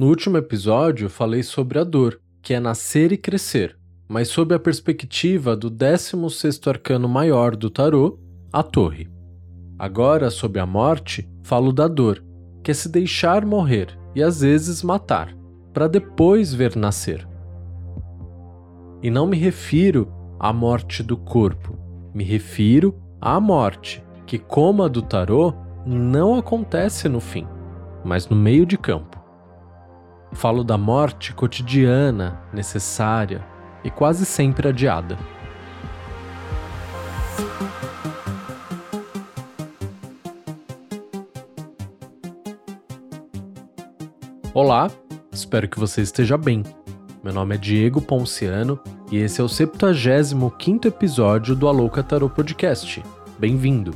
No último episódio, falei sobre a dor, que é nascer e crescer, mas sob a perspectiva do 16º arcano maior do tarô, a Torre. Agora, sob a morte, falo da dor, que é se deixar morrer e às vezes matar, para depois ver nascer. E não me refiro à morte do corpo, me refiro à morte, que, como a do tarô, não acontece no fim, mas no meio de campo. Falo da morte cotidiana, necessária e quase sempre adiada. Olá, espero que você esteja bem. Meu nome é Diego Ponciano e esse é o 75 episódio do Alouca Tarot Podcast. Bem-vindo!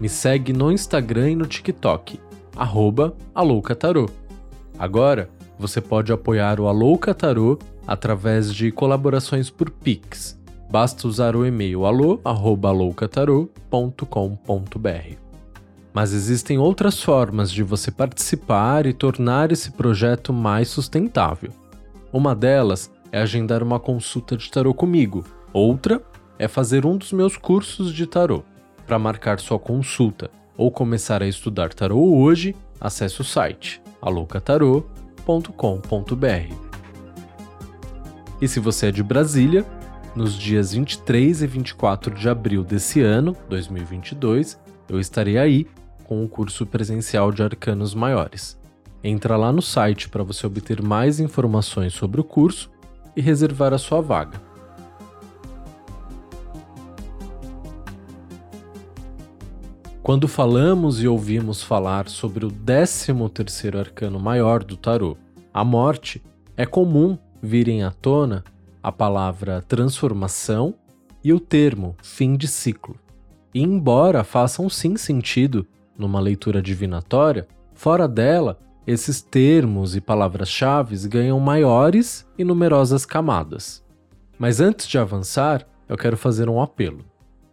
Me segue no Instagram e no TikTok, arroba Tarot. Agora, você pode apoiar o Alouca Tarot através de colaborações por Pix. Basta usar o e-mail alô@loucatarot.com.br. Mas existem outras formas de você participar e tornar esse projeto mais sustentável. Uma delas é agendar uma consulta de tarô comigo. Outra é fazer um dos meus cursos de tarô. Para marcar sua consulta ou começar a estudar tarô hoje, acesse o site aloucatarot.com www.cultura.com.br. E se você é de Brasília, nos dias 23 e 24 de abril desse ano, 2022, eu estarei aí com o curso presencial de arcanos maiores. Entra lá no site para você obter mais informações sobre o curso e reservar a sua vaga. Quando falamos e ouvimos falar sobre o 13º arcano maior do tarô, a morte, é comum virem à tona a palavra transformação e o termo fim de ciclo. E embora façam sim sentido numa leitura divinatória, fora dela, esses termos e palavras-chave ganham maiores e numerosas camadas. Mas antes de avançar, eu quero fazer um apelo.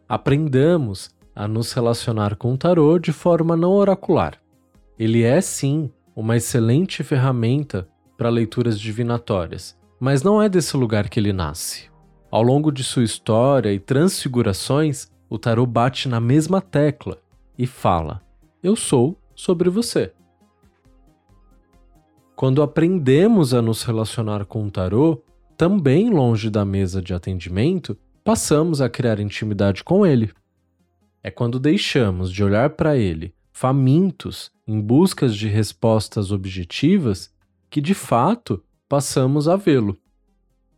Aprendamos a nos relacionar com o tarô de forma não oracular. Ele é sim uma excelente ferramenta para leituras divinatórias, mas não é desse lugar que ele nasce. Ao longo de sua história e transfigurações, o tarô bate na mesma tecla e fala: Eu sou sobre você. Quando aprendemos a nos relacionar com o tarô, também longe da mesa de atendimento, passamos a criar intimidade com ele é quando deixamos de olhar para ele famintos em buscas de respostas objetivas que de fato passamos a vê-lo.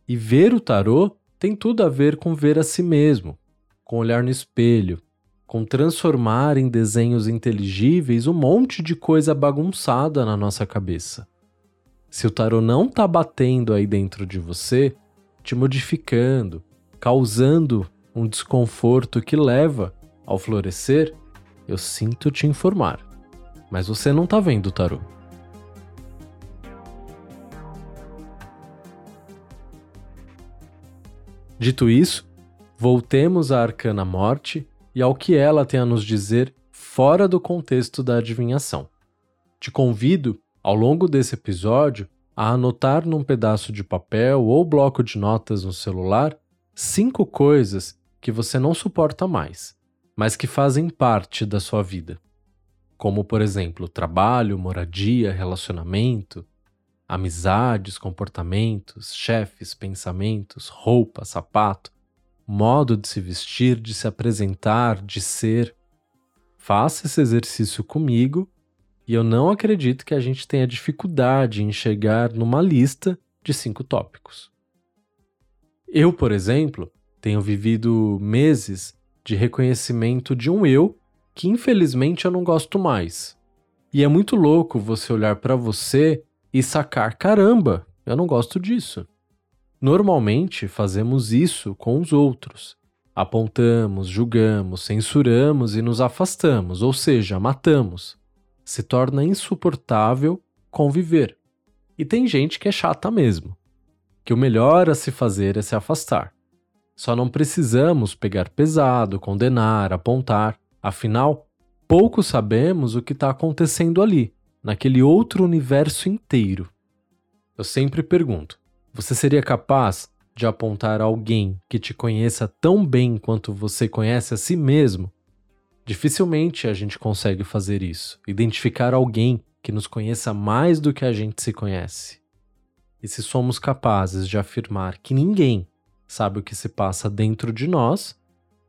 E ver o tarô tem tudo a ver com ver a si mesmo, com olhar no espelho, com transformar em desenhos inteligíveis um monte de coisa bagunçada na nossa cabeça. Se o tarô não está batendo aí dentro de você, te modificando, causando um desconforto que leva ao florescer, eu sinto te informar, mas você não tá vendo o tarô. Dito isso, voltemos à arcana morte e ao que ela tem a nos dizer fora do contexto da adivinhação. Te convido, ao longo desse episódio, a anotar num pedaço de papel ou bloco de notas no celular cinco coisas que você não suporta mais mas que fazem parte da sua vida. Como, por exemplo, trabalho, moradia, relacionamento, amizades, comportamentos, chefes, pensamentos, roupa, sapato, modo de se vestir, de se apresentar, de ser. Faça esse exercício comigo e eu não acredito que a gente tenha dificuldade em chegar numa lista de cinco tópicos. Eu, por exemplo, tenho vivido meses de reconhecimento de um eu que infelizmente eu não gosto mais. E é muito louco você olhar para você e sacar: caramba, eu não gosto disso. Normalmente fazemos isso com os outros. Apontamos, julgamos, censuramos e nos afastamos, ou seja, matamos. Se torna insuportável conviver. E tem gente que é chata mesmo, que o melhor a se fazer é se afastar. Só não precisamos pegar pesado, condenar, apontar. Afinal, pouco sabemos o que está acontecendo ali, naquele outro universo inteiro. eu sempre pergunto: você seria capaz de apontar alguém que te conheça tão bem quanto você conhece a si mesmo? Dificilmente a gente consegue fazer isso, identificar alguém que nos conheça mais do que a gente se conhece. E se somos capazes de afirmar que ninguém sabe o que se passa dentro de nós,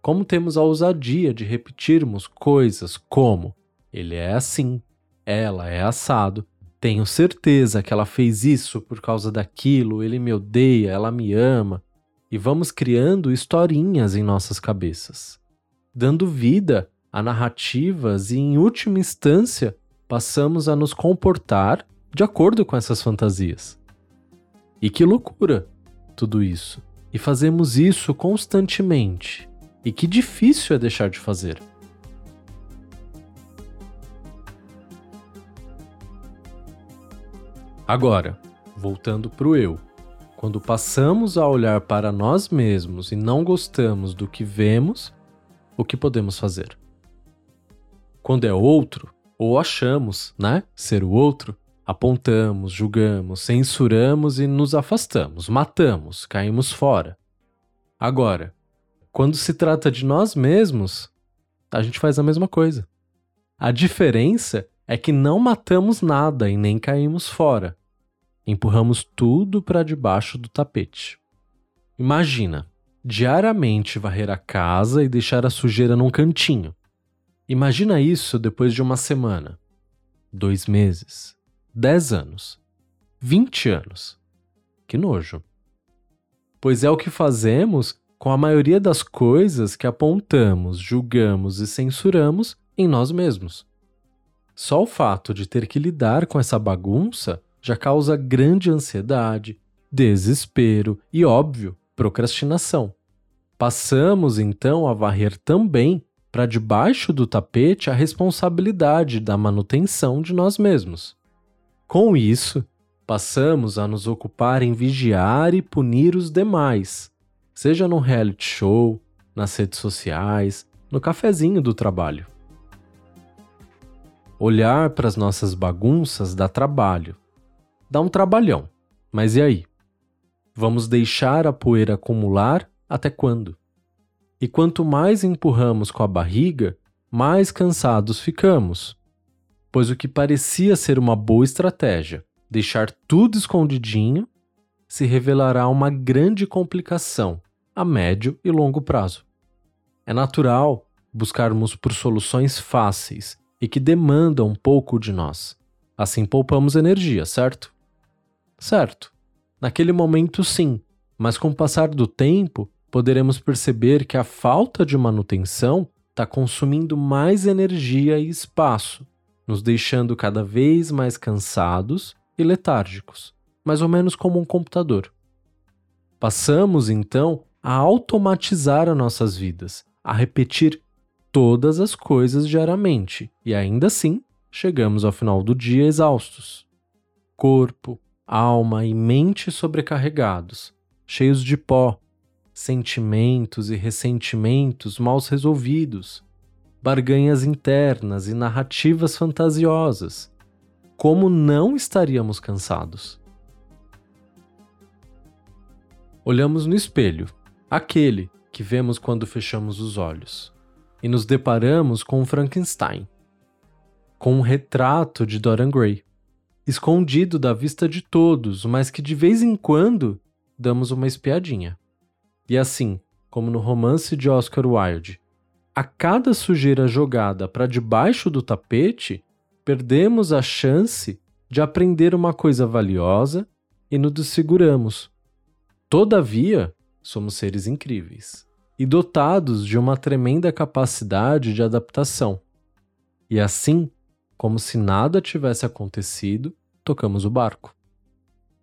como temos a ousadia de repetirmos coisas como: ele é assim, ela é assado, tenho certeza que ela fez isso por causa daquilo, ele me odeia, ela me ama. E vamos criando historinhas em nossas cabeças, dando vida a narrativas e, em última instância, passamos a nos comportar de acordo com essas fantasias. E que loucura tudo isso! E fazemos isso constantemente. E que difícil é deixar de fazer. Agora, voltando para o eu. Quando passamos a olhar para nós mesmos e não gostamos do que vemos, o que podemos fazer? Quando é outro, ou achamos, né, ser o outro, apontamos, julgamos, censuramos e nos afastamos, matamos, caímos fora. Agora, quando se trata de nós mesmos, a gente faz a mesma coisa. A diferença é que não matamos nada e nem caímos fora. Empurramos tudo para debaixo do tapete. Imagina, diariamente varrer a casa e deixar a sujeira num cantinho. Imagina isso depois de uma semana, dois meses, dez anos, vinte anos. Que nojo. Pois é o que fazemos com a maioria das coisas que apontamos, julgamos e censuramos em nós mesmos. Só o fato de ter que lidar com essa bagunça já causa grande ansiedade, desespero e, óbvio, procrastinação. Passamos então a varrer também para debaixo do tapete a responsabilidade da manutenção de nós mesmos. Com isso, passamos a nos ocupar em vigiar e punir os demais, seja num reality show, nas redes sociais, no cafezinho do trabalho. Olhar para as nossas bagunças dá trabalho. Dá um trabalhão. Mas e aí? Vamos deixar a poeira acumular até quando? E quanto mais empurramos com a barriga, mais cansados ficamos. Pois o que parecia ser uma boa estratégia, deixar tudo escondidinho, se revelará uma grande complicação a médio e longo prazo. É natural buscarmos por soluções fáceis e que demandam pouco de nós. Assim poupamos energia, certo? Certo. Naquele momento, sim, mas com o passar do tempo, poderemos perceber que a falta de manutenção está consumindo mais energia e espaço, nos deixando cada vez mais cansados e letárgicos, mais ou menos como um computador. Passamos então a automatizar as nossas vidas, a repetir todas as coisas diariamente e ainda assim chegamos ao final do dia exaustos. Corpo, alma e mente sobrecarregados, cheios de pó, sentimentos e ressentimentos mal resolvidos, barganhas internas e narrativas fantasiosas. Como não estaríamos cansados? Olhamos no espelho, aquele que vemos quando fechamos os olhos e nos deparamos com Frankenstein, com um retrato de Dorian Gray, escondido da vista de todos, mas que de vez em quando damos uma espiadinha. E assim, como no romance de Oscar Wilde, a cada sujeira jogada para debaixo do tapete, perdemos a chance de aprender uma coisa valiosa e nos desfiguramos. Todavia, somos seres incríveis e dotados de uma tremenda capacidade de adaptação. E assim, como se nada tivesse acontecido, tocamos o barco.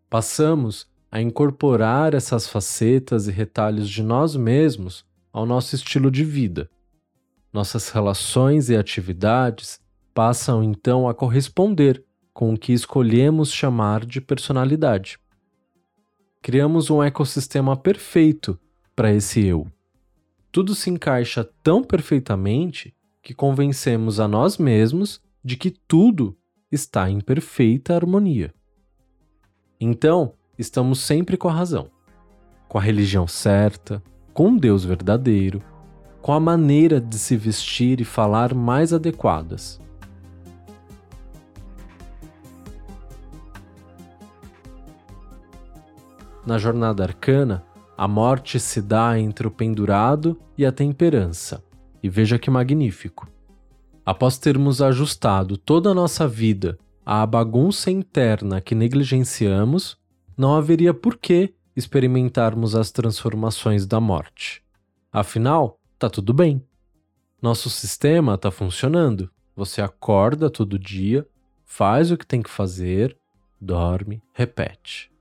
Passamos a incorporar essas facetas e retalhos de nós mesmos ao nosso estilo de vida. Nossas relações e atividades passam então a corresponder com o que escolhemos chamar de personalidade. Criamos um ecossistema perfeito para esse eu tudo se encaixa tão perfeitamente que convencemos a nós mesmos de que tudo está em perfeita harmonia. Então, estamos sempre com a razão, com a religião certa, com Deus verdadeiro, com a maneira de se vestir e falar mais adequadas. Na jornada arcana, a morte se dá entre o pendurado e a temperança. E veja que magnífico. Após termos ajustado toda a nossa vida à bagunça interna que negligenciamos, não haveria por que experimentarmos as transformações da morte. Afinal, tá tudo bem. Nosso sistema está funcionando. Você acorda todo dia, faz o que tem que fazer, dorme, repete.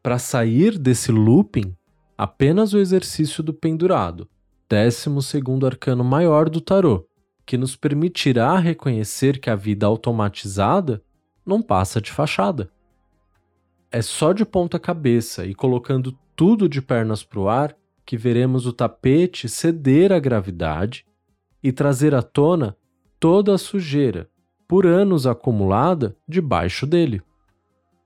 Para sair desse looping, apenas o exercício do pendurado, décimo segundo arcano maior do tarô, que nos permitirá reconhecer que a vida automatizada não passa de fachada. É só de ponta cabeça e colocando tudo de pernas para o ar que veremos o tapete ceder à gravidade e trazer à tona toda a sujeira, por anos acumulada, debaixo dele.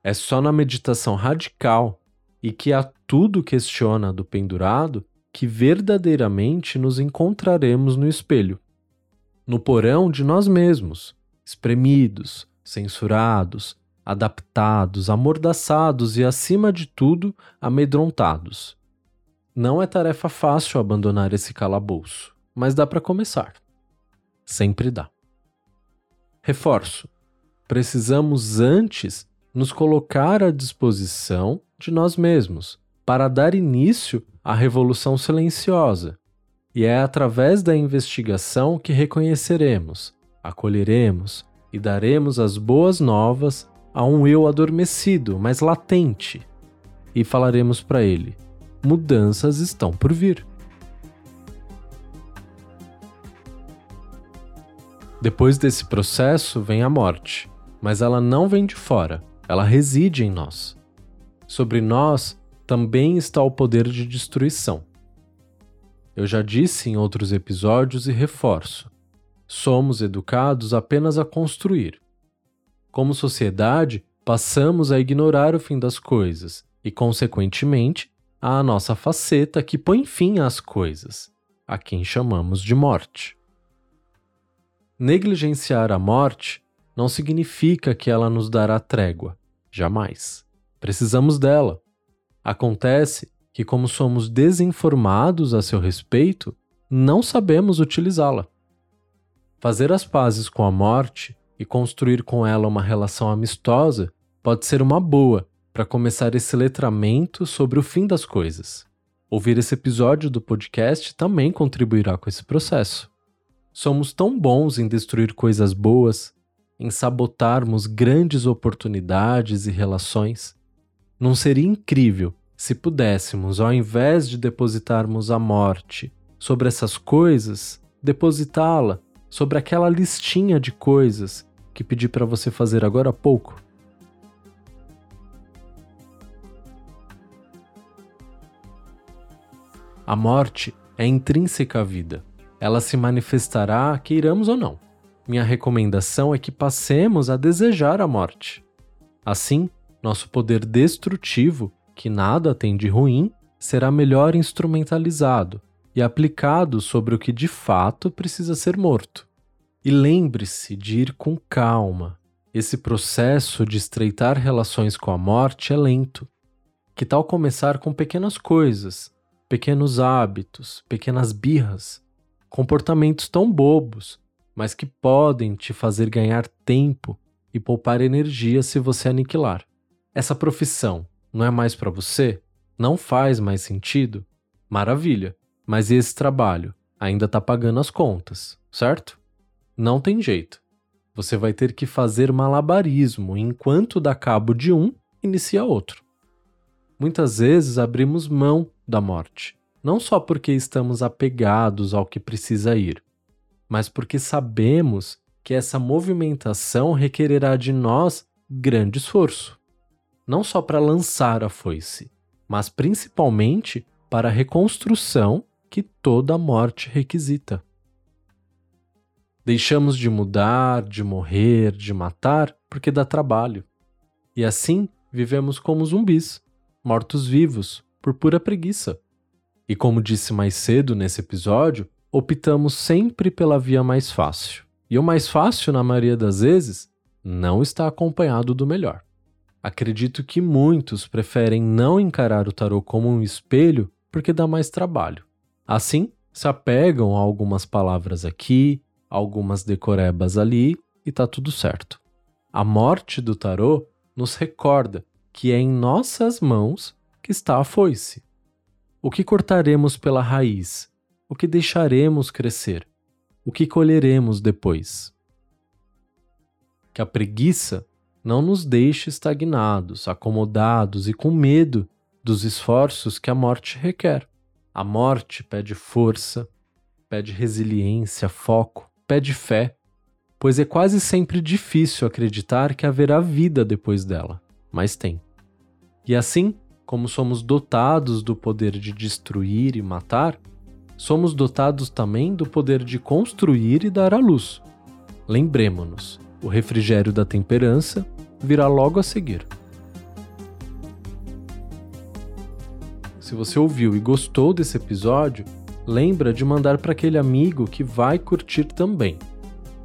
É só na meditação radical e que a tudo questiona do pendurado que verdadeiramente nos encontraremos no espelho, no porão de nós mesmos, espremidos, censurados, adaptados, amordaçados e, acima de tudo, amedrontados. Não é tarefa fácil abandonar esse calabouço, mas dá para começar. Sempre dá. Reforço: precisamos antes nos colocar à disposição de nós mesmos para dar início à revolução silenciosa. E é através da investigação que reconheceremos, acolheremos e daremos as boas novas a um eu adormecido, mas latente, e falaremos para ele: mudanças estão por vir. Depois desse processo vem a morte, mas ela não vem de fora, ela reside em nós. Sobre nós também está o poder de destruição. Eu já disse em outros episódios e reforço: somos educados apenas a construir. Como sociedade, passamos a ignorar o fim das coisas e, consequentemente, a nossa faceta que põe fim às coisas, a quem chamamos de morte. Negligenciar a morte não significa que ela nos dará trégua, jamais. Precisamos dela. Acontece que, como somos desinformados a seu respeito, não sabemos utilizá-la. Fazer as pazes com a morte e construir com ela uma relação amistosa pode ser uma boa para começar esse letramento sobre o fim das coisas. Ouvir esse episódio do podcast também contribuirá com esse processo. Somos tão bons em destruir coisas boas, em sabotarmos grandes oportunidades e relações. Não seria incrível se pudéssemos, ao invés de depositarmos a morte sobre essas coisas, depositá-la sobre aquela listinha de coisas que pedi para você fazer agora há pouco. A morte é intrínseca à vida. Ela se manifestará, queiramos ou não. Minha recomendação é que passemos a desejar a morte. Assim, nosso poder destrutivo, que nada tem de ruim, será melhor instrumentalizado e aplicado sobre o que de fato precisa ser morto. E lembre-se de ir com calma. Esse processo de estreitar relações com a morte é lento. Que tal começar com pequenas coisas, pequenos hábitos, pequenas birras, comportamentos tão bobos, mas que podem te fazer ganhar tempo e poupar energia se você aniquilar. Essa profissão não é mais para você? Não faz mais sentido? Maravilha! Mas esse trabalho ainda está pagando as contas, certo? Não tem jeito. Você vai ter que fazer malabarismo enquanto dá cabo de um, inicia outro. Muitas vezes abrimos mão da morte, não só porque estamos apegados ao que precisa ir, mas porque sabemos que essa movimentação requererá de nós grande esforço. Não só para lançar a foice, mas principalmente para a reconstrução que toda morte requisita. Deixamos de mudar, de morrer, de matar porque dá trabalho. E assim vivemos como zumbis, mortos-vivos, por pura preguiça. E como disse mais cedo nesse episódio, optamos sempre pela via mais fácil. E o mais fácil, na maioria das vezes, não está acompanhado do melhor. Acredito que muitos preferem não encarar o tarô como um espelho porque dá mais trabalho. Assim, se apegam a algumas palavras aqui, algumas decorebas ali e tá tudo certo. A morte do tarô nos recorda que é em nossas mãos que está a foice. O que cortaremos pela raiz? O que deixaremos crescer? O que colheremos depois? Que a preguiça não nos deixe estagnados, acomodados e com medo dos esforços que a morte requer. A morte pede força, pede resiliência, foco, pede fé, pois é quase sempre difícil acreditar que haverá vida depois dela, mas tem. E assim, como somos dotados do poder de destruir e matar, somos dotados também do poder de construir e dar à luz. Lembremos-nos, o refrigério da temperança virá logo a seguir. Se você ouviu e gostou desse episódio, lembra de mandar para aquele amigo que vai curtir também.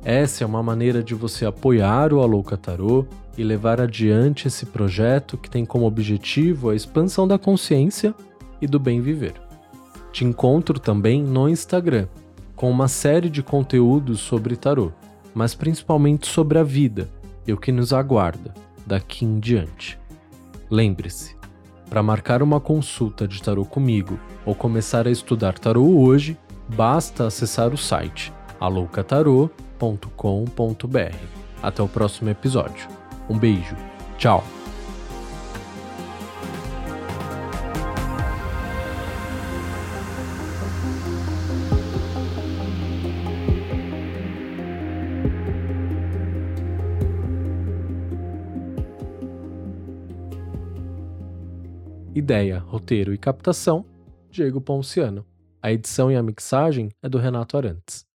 Essa é uma maneira de você apoiar o Alô Tarô e levar adiante esse projeto que tem como objetivo a expansão da consciência e do bem viver. Te encontro também no Instagram, com uma série de conteúdos sobre tarô, mas principalmente sobre a vida e o que nos aguarda daqui em diante. Lembre-se, para marcar uma consulta de tarô comigo ou começar a estudar tarô hoje, basta acessar o site aloucatarô.com.br. Até o próximo episódio. Um beijo. Tchau. Ideia, roteiro e captação, Diego Ponciano. A edição e a mixagem é do Renato Arantes.